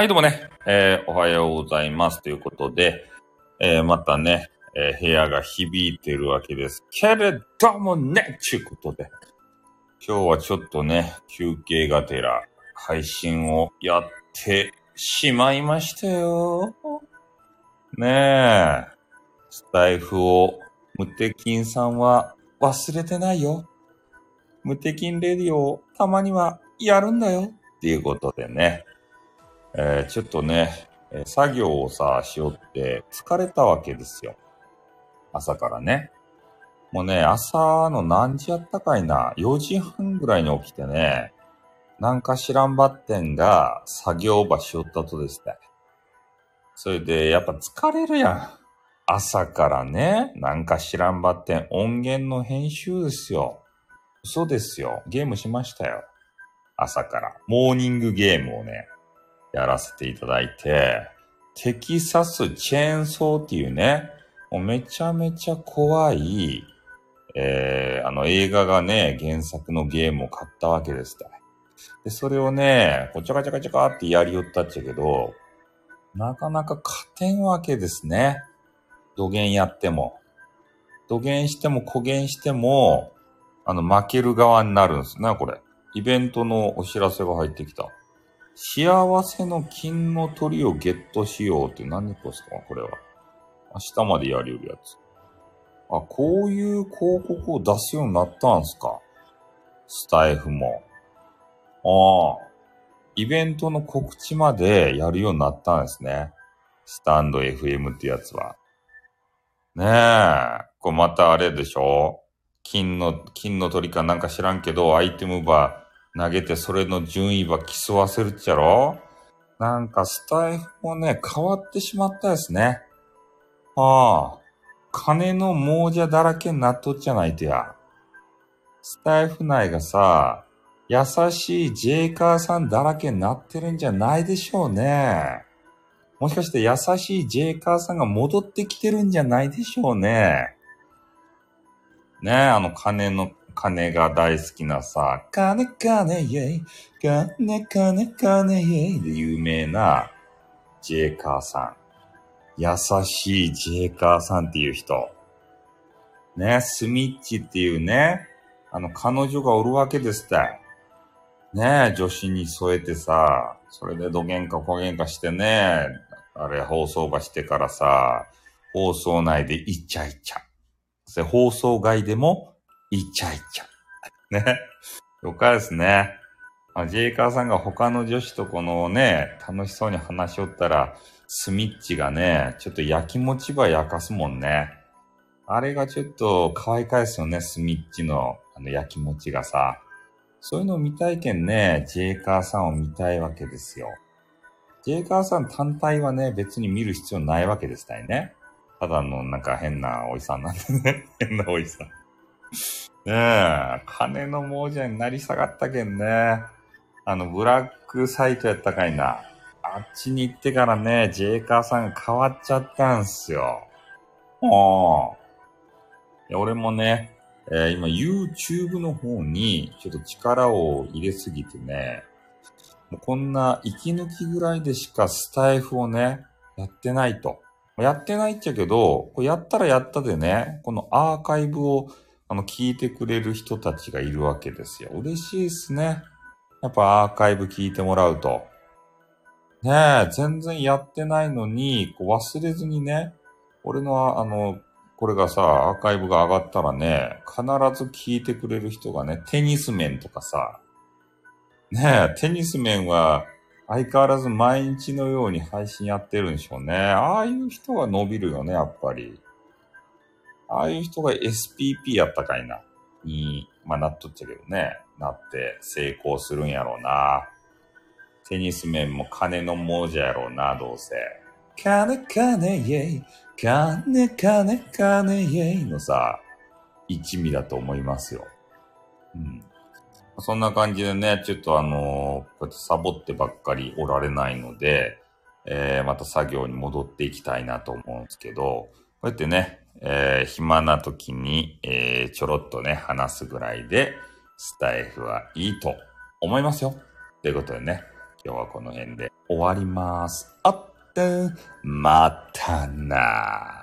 はい、どうもね、えーおはようございますということで、えーまたね、えー部屋が響いてるわけです。けれどもね、ちゅうことで、今日はちょっとね、休憩がてら配信をやってしまいましたよ。ねえ、スタイフを無敵ンさんは忘れてないよ。無敵ンレディオをたまにはやるんだよ。っていうことでね。えーちょっとね、え作業をさ、しよって疲れたわけですよ。朝からね。もうね、朝の何時やったかいな、4時半ぐらいに起きてね、なんか知らんばってんが作業場しよったとですね。それで、やっぱ疲れるやん。朝からね、なんか知らんばってん音源の編集ですよ。嘘ですよ。ゲームしましたよ。朝から。モーニングゲームをね、やらせていただいて、テキサスチェーンソーっていうね、もうめちゃめちゃ怖い、えー、あの映画がね、原作のゲームを買ったわけですね。で、それをね、こうちゃかちゃかちゃかってやりよったっちゃけど、なかなか勝てんわけですね。土幻やっても。土幻しても古幻しても、あの、負ける側になるんですね、これ。イベントのお知らせが入ってきた。幸せの金の鳥をゲットしようって何ですか？これは。明日までやりうるやつ。あ、こういう広告を出すようになったんすかスタイフも。ああ。イベントの告知までやるようになったんですね。スタンド FM ってやつは。ねえ。これまたあれでしょ？金の、金の鳥かなんか知らんけど、アイテムバー投げてそれの順位ば競わせるっちゃろ？なんかスタイフもね、変わってしまったですね。ああ。金の亡者だらけになっとっちゃないとや。スタイフ内がさ、優しいジェイカーさんだらけになってるんじゃないでしょうね。もしかして優しいジェイカーさんが戻ってきてるんじゃないでしょうね。ねえ、あの金の、金が大好きなさ、金金イェイ、金金金イェイで有名なジェイカーさん。優しいジェイカーさんっていう人。ね、スミッチっていうね、あの彼女がおるわけですって。ね女子に添えてさ、それでどげんかこげんかしてね、あれ放送場してからさ、放送内でイチャイチャ。そして放送外でもイチャイチャ。ね。よかですね。あジェイカーさんが他の女子とこのね、楽しそうに話しよったら、スミッチがね、ちょっと焼きもちば焼かすもんね。あれがちょっと可愛かいですよね、スミッチのあの焼きもちがさ。そういうのを見たいけんね、ジェイカーさんを見たいわけですよ。ジェイカーさん単体はね、別に見る必要ないわけですたいね。ただのなんか変なおじさんなんでね。変なおじさん。ねえ、金の亡者になり下がったけんね。あの、ブラックサイトやったかいな。あっちに行ってからね、ジェイカーさんが変わっちゃったんすよ。ああ。いや俺もね、えー今 YouTube の方にちょっと力を入れすぎてね、もうこんな息抜きぐらいでしかスタイフをね、やってないと。やってないっちゃけど、こやったらやったでね、このアーカイブをあの聞いてくれる人たちがいるわけですよ。嬉しいですね。やっぱアーカイブ聞いてもらうと。ねえ、全然やってないのに、こう忘れずにね、俺のあの、これがさ、アーカイブが上がったらね、必ず聞いてくれる人がね、テニス面とかさ、ねえ、テニス面は相変わらず毎日のように配信やってるんでしょうね。ああいう人が伸びるよね、やっぱり。ああいう人が SPP やったかいな。に、まあなっとっちゃけどね。なって成功するんやろうな。テニス面も金の亡者やろうな、どうせ。金金イェイ、金金金イェイのさ、一味だと思いますよ。うん。そんな感じでね、ちょっとあのこうやってサボってばっかりおられないので、えー、また作業に戻っていきたいなと思うんですけど、こうやってね、えー、暇な時に、えー、ちょろっとね、話すぐらいで、スタイフはいいと思いますよ。ということでね、今日はこの辺で終わります。あって、またな